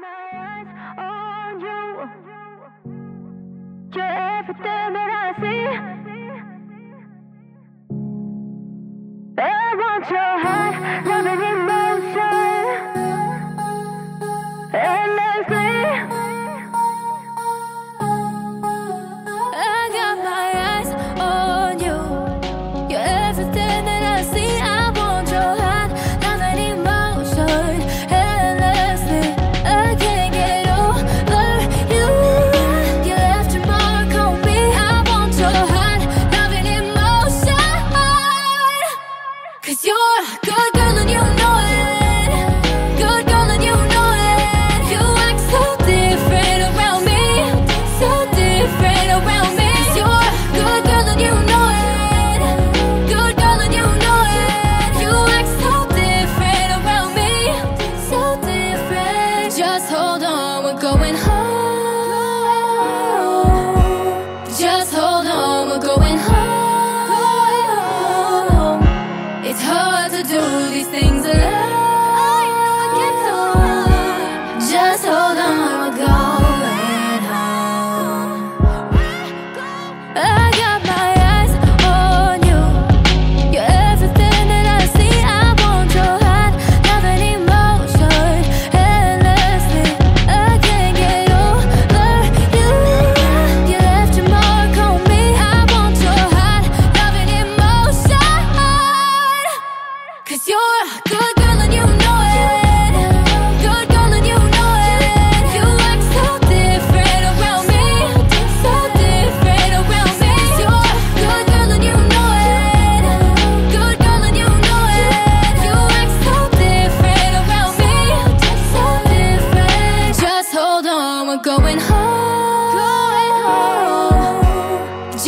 my eyes on you. You're everything that I see. I want your heart. Cause you're good. do these things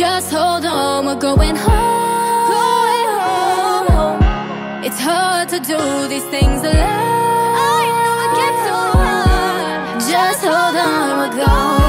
Just hold on, we're going home. Going home. home. It's hard to do these things alone. I know it gets so hard. Just hold on, we're going.